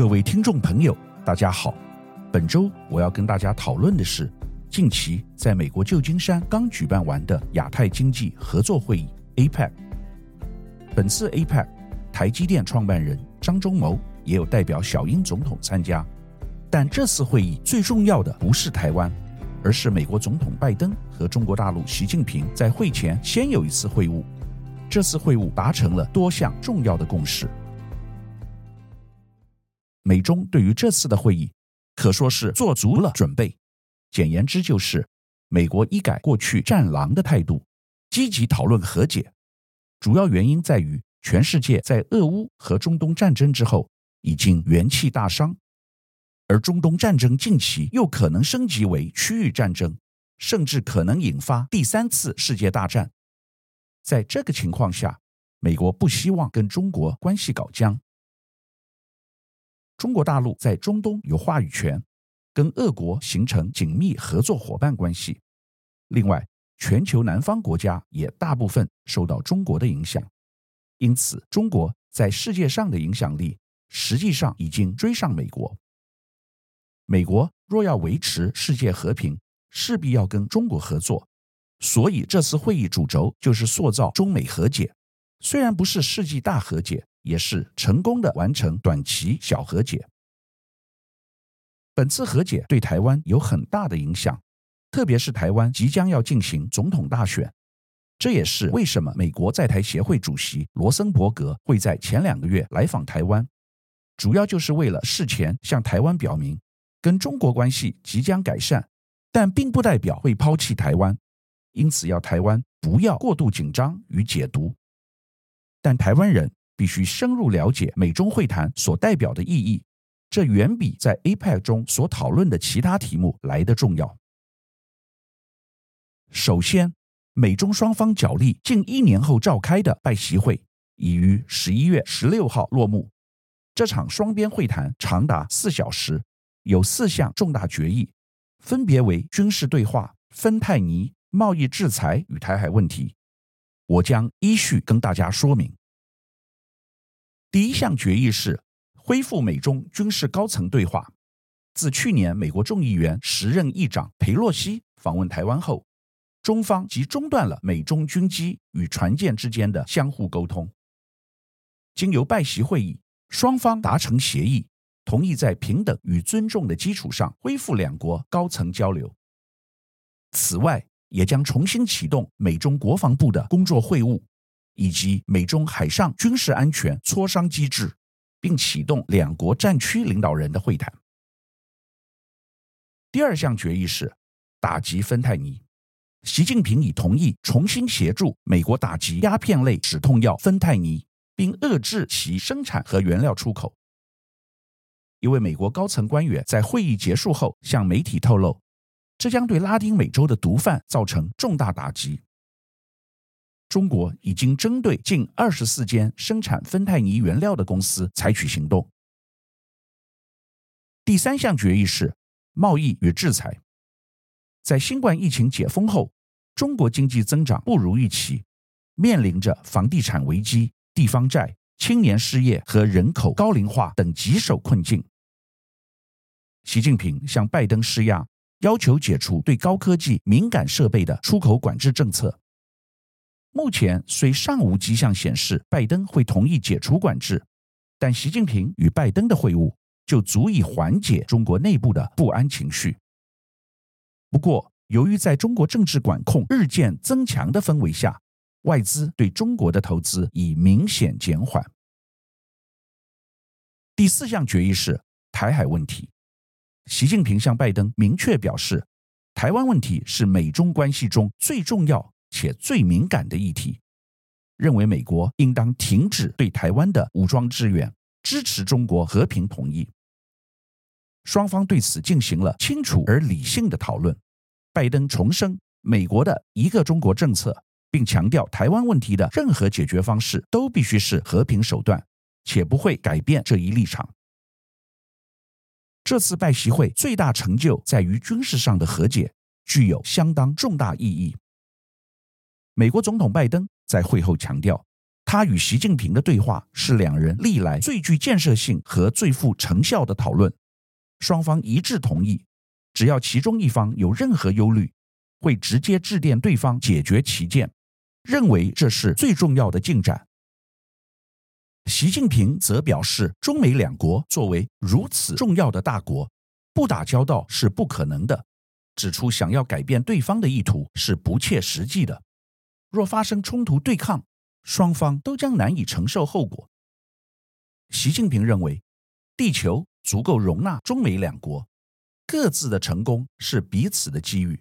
各位听众朋友，大家好。本周我要跟大家讨论的是，近期在美国旧金山刚举办完的亚太经济合作会议 （APEC）。本次 APEC，台积电创办人张忠谋也有代表小英总统参加。但这次会议最重要的不是台湾，而是美国总统拜登和中国大陆习近平在会前先有一次会晤。这次会晤达成了多项重要的共识。美中对于这次的会议可说是做足了准备，简言之就是，美国一改过去战狼的态度，积极讨论和解。主要原因在于，全世界在俄乌和中东战争之后已经元气大伤，而中东战争近期又可能升级为区域战争，甚至可能引发第三次世界大战。在这个情况下，美国不希望跟中国关系搞僵。中国大陆在中东有话语权，跟俄国形成紧密合作伙伴关系。另外，全球南方国家也大部分受到中国的影响，因此中国在世界上的影响力实际上已经追上美国。美国若要维持世界和平，势必要跟中国合作，所以这次会议主轴就是塑造中美和解，虽然不是世纪大和解。也是成功的完成短期小和解。本次和解对台湾有很大的影响，特别是台湾即将要进行总统大选，这也是为什么美国在台协会主席罗森伯格会在前两个月来访台湾，主要就是为了事前向台湾表明，跟中国关系即将改善，但并不代表会抛弃台湾，因此要台湾不要过度紧张与解读，但台湾人。必须深入了解美中会谈所代表的意义，这远比在 APEC 中所讨论的其他题目来得重要。首先，美中双方角力近一年后召开的拜习会已于十一月十六号落幕。这场双边会谈长达四小时，有四项重大决议，分别为军事对话、芬太尼、贸易制裁与台海问题。我将依序跟大家说明。第一项决议是恢复美中军事高层对话。自去年美国众议员时任议长佩洛西访问台湾后，中方即中断了美中军机与船舰之间的相互沟通。经由拜习会议，双方达成协议，同意在平等与尊重的基础上恢复两国高层交流。此外，也将重新启动美中国防部的工作会晤。以及美中海上军事安全磋商机制，并启动两国战区领导人的会谈。第二项决议是打击芬太尼，习近平已同意重新协助美国打击鸦片类止痛药芬太尼，并遏制其生产和原料出口。一位美国高层官员在会议结束后向媒体透露，这将对拉丁美洲的毒贩造成重大打击。中国已经针对近二十四间生产芬太尼原料的公司采取行动。第三项决议是贸易与制裁。在新冠疫情解封后，中国经济增长不如预期，面临着房地产危机、地方债、青年失业和人口高龄化等棘手困境。习近平向拜登施压，要求解除对高科技敏感设备的出口管制政策。目前虽尚无迹象显示拜登会同意解除管制，但习近平与拜登的会晤就足以缓解中国内部的不安情绪。不过，由于在中国政治管控日渐增强的氛围下，外资对中国的投资已明显减缓。第四项决议是台海问题，习近平向拜登明确表示，台湾问题是美中关系中最重要。且最敏感的议题，认为美国应当停止对台湾的武装支援，支持中国和平统一。双方对此进行了清楚而理性的讨论。拜登重申美国的一个中国政策，并强调台湾问题的任何解决方式都必须是和平手段，且不会改变这一立场。这次拜习会最大成就在于军事上的和解，具有相当重大意义。美国总统拜登在会后强调，他与习近平的对话是两人历来最具建设性和最富成效的讨论。双方一致同意，只要其中一方有任何忧虑，会直接致电对方解决其见，认为这是最重要的进展。习近平则表示，中美两国作为如此重要的大国，不打交道是不可能的，指出想要改变对方的意图是不切实际的。若发生冲突对抗，双方都将难以承受后果。习近平认为，地球足够容纳中美两国，各自的成功是彼此的机遇。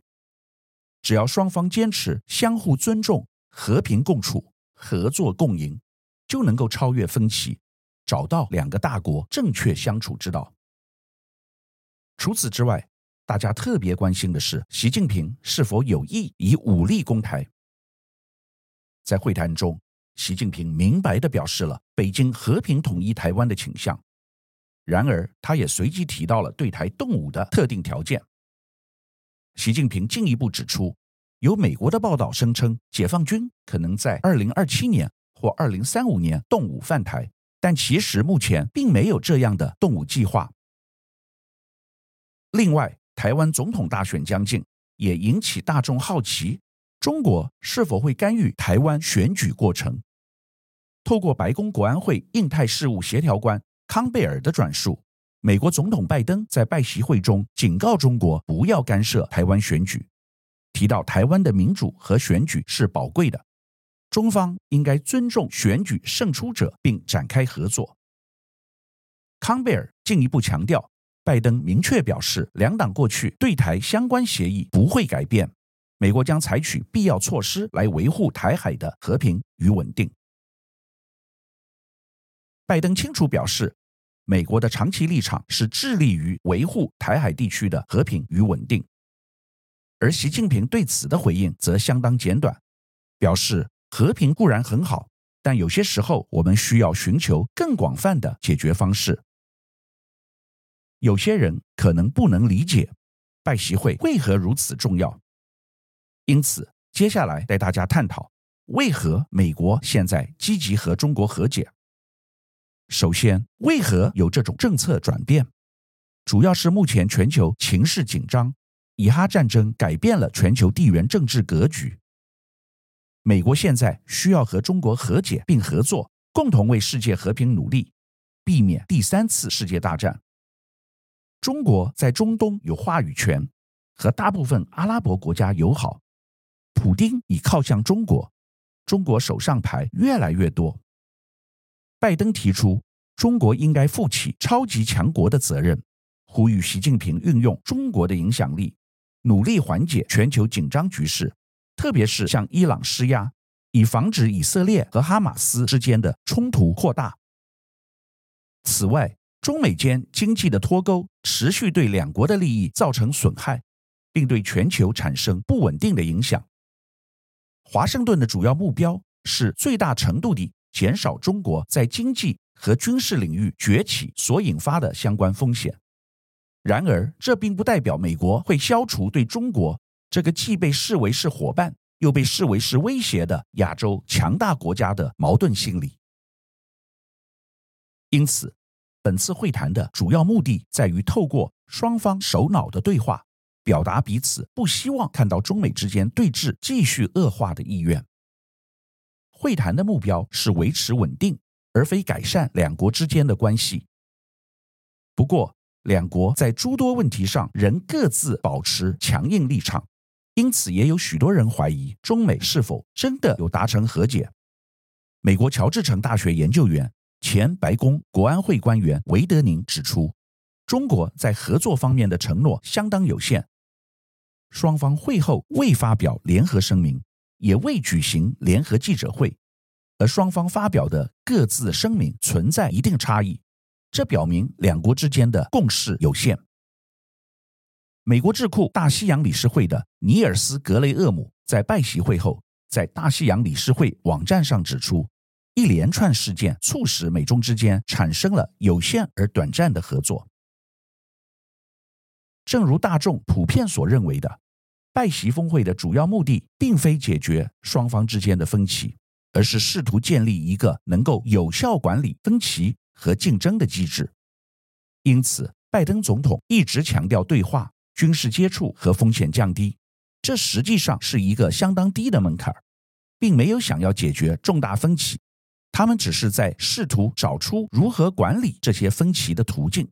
只要双方坚持相互尊重、和平共处、合作共赢，就能够超越分歧，找到两个大国正确相处之道。除此之外，大家特别关心的是，习近平是否有意以武力攻台。在会谈中，习近平明白地表示了北京和平统一台湾的倾向。然而，他也随即提到了对台动武的特定条件。习近平进一步指出，有美国的报道声称，解放军可能在二零二七年或二零三五年动武犯台，但其实目前并没有这样的动武计划。另外，台湾总统大选将近，也引起大众好奇。中国是否会干预台湾选举过程？透过白宫国安会印太事务协调官康贝尔的转述，美国总统拜登在拜习会中警告中国不要干涉台湾选举，提到台湾的民主和选举是宝贵的，中方应该尊重选举胜出者并展开合作。康贝尔进一步强调，拜登明确表示，两党过去对台相关协议不会改变。美国将采取必要措施来维护台海的和平与稳定。拜登清楚表示，美国的长期立场是致力于维护台海地区的和平与稳定。而习近平对此的回应则相当简短，表示和平固然很好，但有些时候我们需要寻求更广泛的解决方式。有些人可能不能理解拜习会为何如此重要。因此，接下来带大家探讨为何美国现在积极和中国和解。首先，为何有这种政策转变？主要是目前全球情势紧张，以哈战争改变了全球地缘政治格局。美国现在需要和中国和解并合作，共同为世界和平努力，避免第三次世界大战。中国在中东有话语权，和大部分阿拉伯国家友好。普丁已靠向中国，中国手上牌越来越多。拜登提出，中国应该负起超级强国的责任，呼吁习近平运用中国的影响力，努力缓解全球紧张局势，特别是向伊朗施压，以防止以色列和哈马斯之间的冲突扩大。此外，中美间经济的脱钩持续对两国的利益造成损害，并对全球产生不稳定的影响。华盛顿的主要目标是最大程度地减少中国在经济和军事领域崛起所引发的相关风险。然而，这并不代表美国会消除对中国这个既被视为是伙伴又被视为是威胁的亚洲强大国家的矛盾心理。因此，本次会谈的主要目的在于透过双方首脑的对话。表达彼此不希望看到中美之间对峙继续恶化的意愿。会谈的目标是维持稳定，而非改善两国之间的关系。不过，两国在诸多问题上仍各自保持强硬立场，因此也有许多人怀疑中美是否真的有达成和解。美国乔治城大学研究员、前白宫国安会官员维德宁指出，中国在合作方面的承诺相当有限。双方会后未发表联合声明，也未举行联合记者会，而双方发表的各自声明存在一定差异，这表明两国之间的共识有限。美国智库大西洋理事会的尼尔斯·格雷厄姆在拜习会后，在大西洋理事会网站上指出，一连串事件促使美中之间产生了有限而短暂的合作。正如大众普遍所认为的，拜习峰会的主要目的并非解决双方之间的分歧，而是试图建立一个能够有效管理分歧和竞争的机制。因此，拜登总统一直强调对话、军事接触和风险降低，这实际上是一个相当低的门槛，并没有想要解决重大分歧。他们只是在试图找出如何管理这些分歧的途径。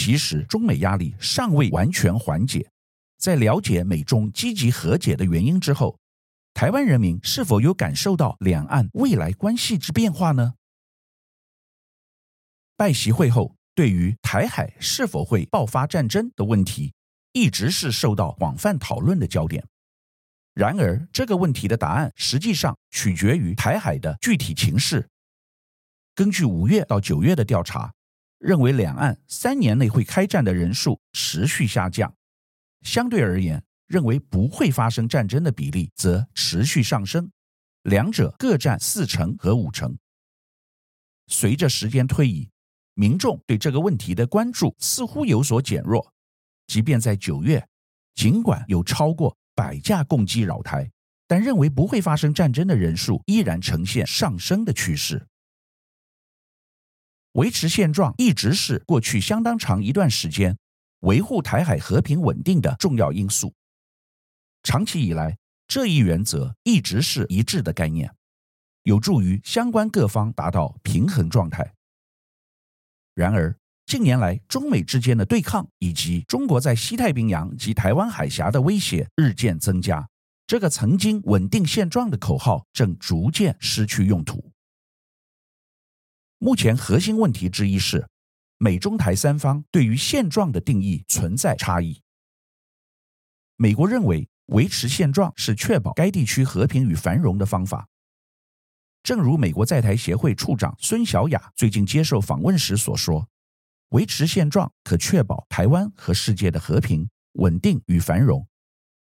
其实，中美压力尚未完全缓解。在了解美中积极和解的原因之后，台湾人民是否有感受到两岸未来关系之变化呢？拜习会后，对于台海是否会爆发战争的问题，一直是受到广泛讨论的焦点。然而，这个问题的答案实际上取决于台海的具体情势。根据五月到九月的调查，认为两岸三年内会开战的人数持续下降。相对而言，认为不会发生战争的比例则持续上升，两者各占四成和五成。随着时间推移，民众对这个问题的关注似乎有所减弱。即便在九月，尽管有超过百架共机扰台，但认为不会发生战争的人数依然呈现上升的趋势。维持现状一直是过去相当长一段时间维护台海和平稳定的重要因素。长期以来，这一原则一直是一致的概念，有助于相关各方达到平衡状态。然而，近年来中美之间的对抗以及中国在西太平洋及台湾海峡的威胁日渐增加，这个曾经稳定现状的口号正逐渐失去用途。目前核心问题之一是，美中台三方对于现状的定义存在差异。美国认为维持现状是确保该地区和平与繁荣的方法。正如美国在台协会处长孙小雅最近接受访问时所说：“维持现状可确保台湾和世界的和平、稳定与繁荣。”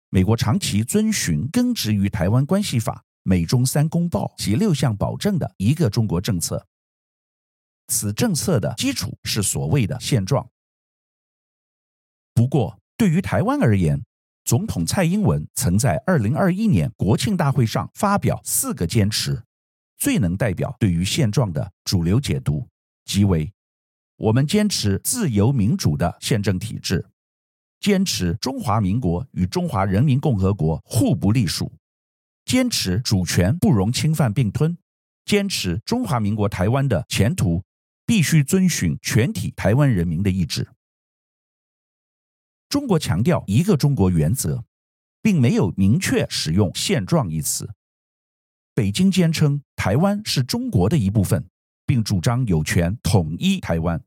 美国长期遵循根植于台湾关系法、美中三公报及六项保证的一个中国政策。此政策的基础是所谓的现状。不过，对于台湾而言，总统蔡英文曾在二零二一年国庆大会上发表四个坚持，最能代表对于现状的主流解读，即为：我们坚持自由民主的宪政体制，坚持中华民国与中华人民共和国互不隶属，坚持主权不容侵犯并吞，坚持中华民国台湾的前途。必须遵循全体台湾人民的意志。中国强调一个中国原则，并没有明确使用“现状”一词。北京坚称台湾是中国的一部分，并主张有权统一台湾。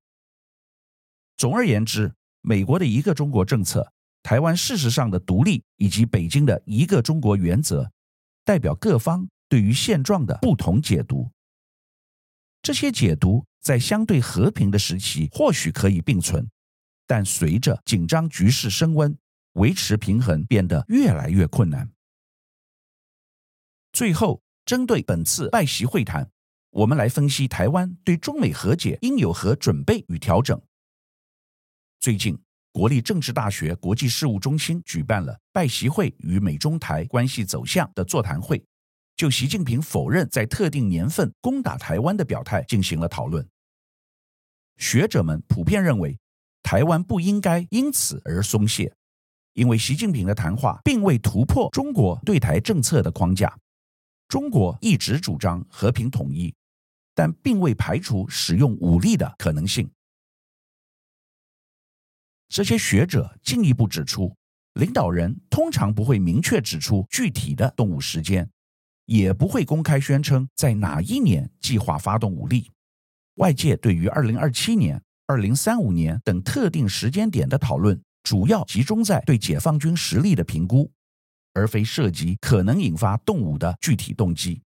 总而言之，美国的一个中国政策、台湾事实上的独立以及北京的一个中国原则，代表各方对于现状的不同解读。这些解读在相对和平的时期或许可以并存，但随着紧张局势升温，维持平衡变得越来越困难。最后，针对本次拜习会谈，我们来分析台湾对中美和解应有何准备与调整。最近，国立政治大学国际事务中心举办了拜习会与美中台关系走向的座谈会。就习近平否认在特定年份攻打台湾的表态进行了讨论。学者们普遍认为，台湾不应该因此而松懈，因为习近平的谈话并未突破中国对台政策的框架。中国一直主张和平统一，但并未排除使用武力的可能性。这些学者进一步指出，领导人通常不会明确指出具体的动武时间。也不会公开宣称在哪一年计划发动武力。外界对于二零二七年、二零三五年等特定时间点的讨论，主要集中在对解放军实力的评估，而非涉及可能引发动武的具体动机。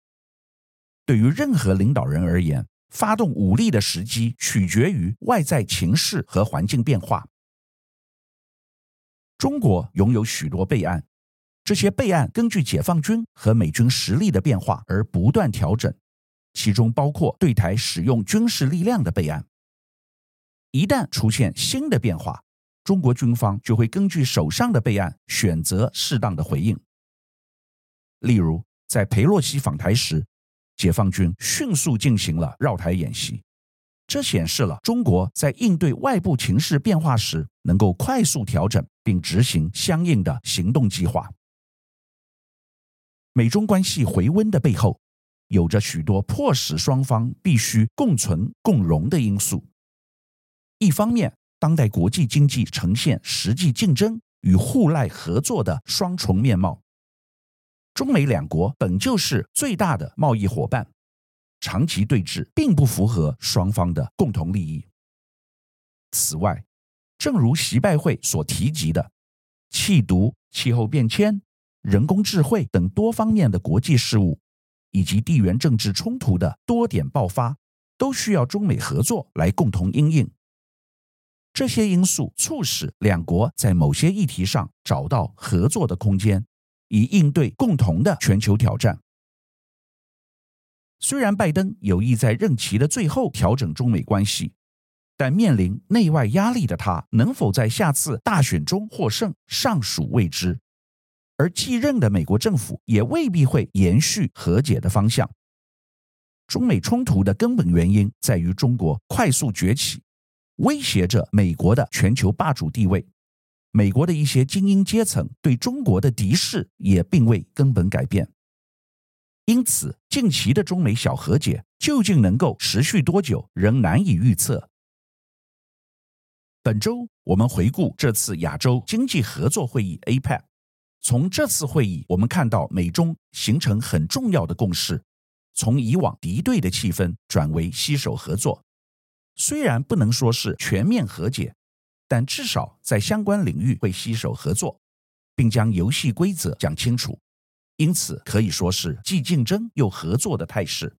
对于任何领导人而言，发动武力的时机取决于外在情势和环境变化。中国拥有许多备案。这些备案根据解放军和美军实力的变化而不断调整，其中包括对台使用军事力量的备案。一旦出现新的变化，中国军方就会根据手上的备案选择适当的回应。例如，在裴洛西访台时，解放军迅速进行了绕台演习，这显示了中国在应对外部情势变化时能够快速调整并执行相应的行动计划。美中关系回温的背后，有着许多迫使双方必须共存共荣的因素。一方面，当代国际经济呈现实际竞争与互赖合作的双重面貌。中美两国本就是最大的贸易伙伴，长期对峙并不符合双方的共同利益。此外，正如习拜会所提及的，气毒、气候变迁、人工智慧等多方面的国际事务，以及地缘政治冲突的多点爆发，都需要中美合作来共同因应。这些因素促使两国在某些议题上找到合作的空间。以应对共同的全球挑战。虽然拜登有意在任期的最后调整中美关系，但面临内外压力的他，能否在下次大选中获胜，尚属未知。而继任的美国政府也未必会延续和解的方向。中美冲突的根本原因在于中国快速崛起，威胁着美国的全球霸主地位。美国的一些精英阶层对中国的敌视也并未根本改变，因此近期的中美小和解究竟能够持续多久，仍难以预测。本周我们回顾这次亚洲经济合作会议 （APEC），从这次会议我们看到美中形成很重要的共识，从以往敌对的气氛转为携手合作，虽然不能说是全面和解。但至少在相关领域会携手合作，并将游戏规则讲清楚，因此可以说是既竞争又合作的态势。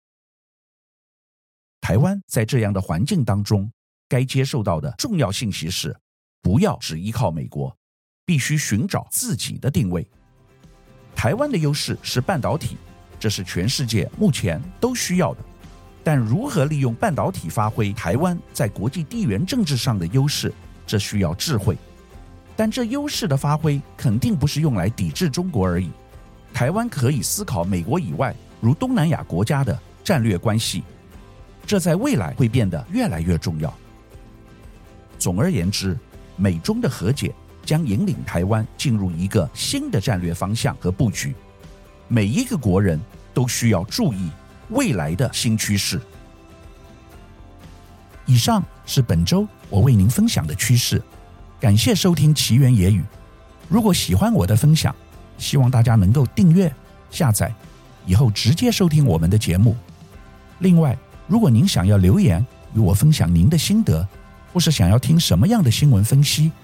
台湾在这样的环境当中，该接受到的重要信息是：不要只依靠美国，必须寻找自己的定位。台湾的优势是半导体，这是全世界目前都需要的。但如何利用半导体发挥台湾在国际地缘政治上的优势？这需要智慧，但这优势的发挥肯定不是用来抵制中国而已。台湾可以思考美国以外，如东南亚国家的战略关系，这在未来会变得越来越重要。总而言之，美中的和解将引领台湾进入一个新的战略方向和布局。每一个国人都需要注意未来的新趋势。以上是本周我为您分享的趋势，感谢收听奇缘野语。如果喜欢我的分享，希望大家能够订阅、下载，以后直接收听我们的节目。另外，如果您想要留言与我分享您的心得，或是想要听什么样的新闻分析，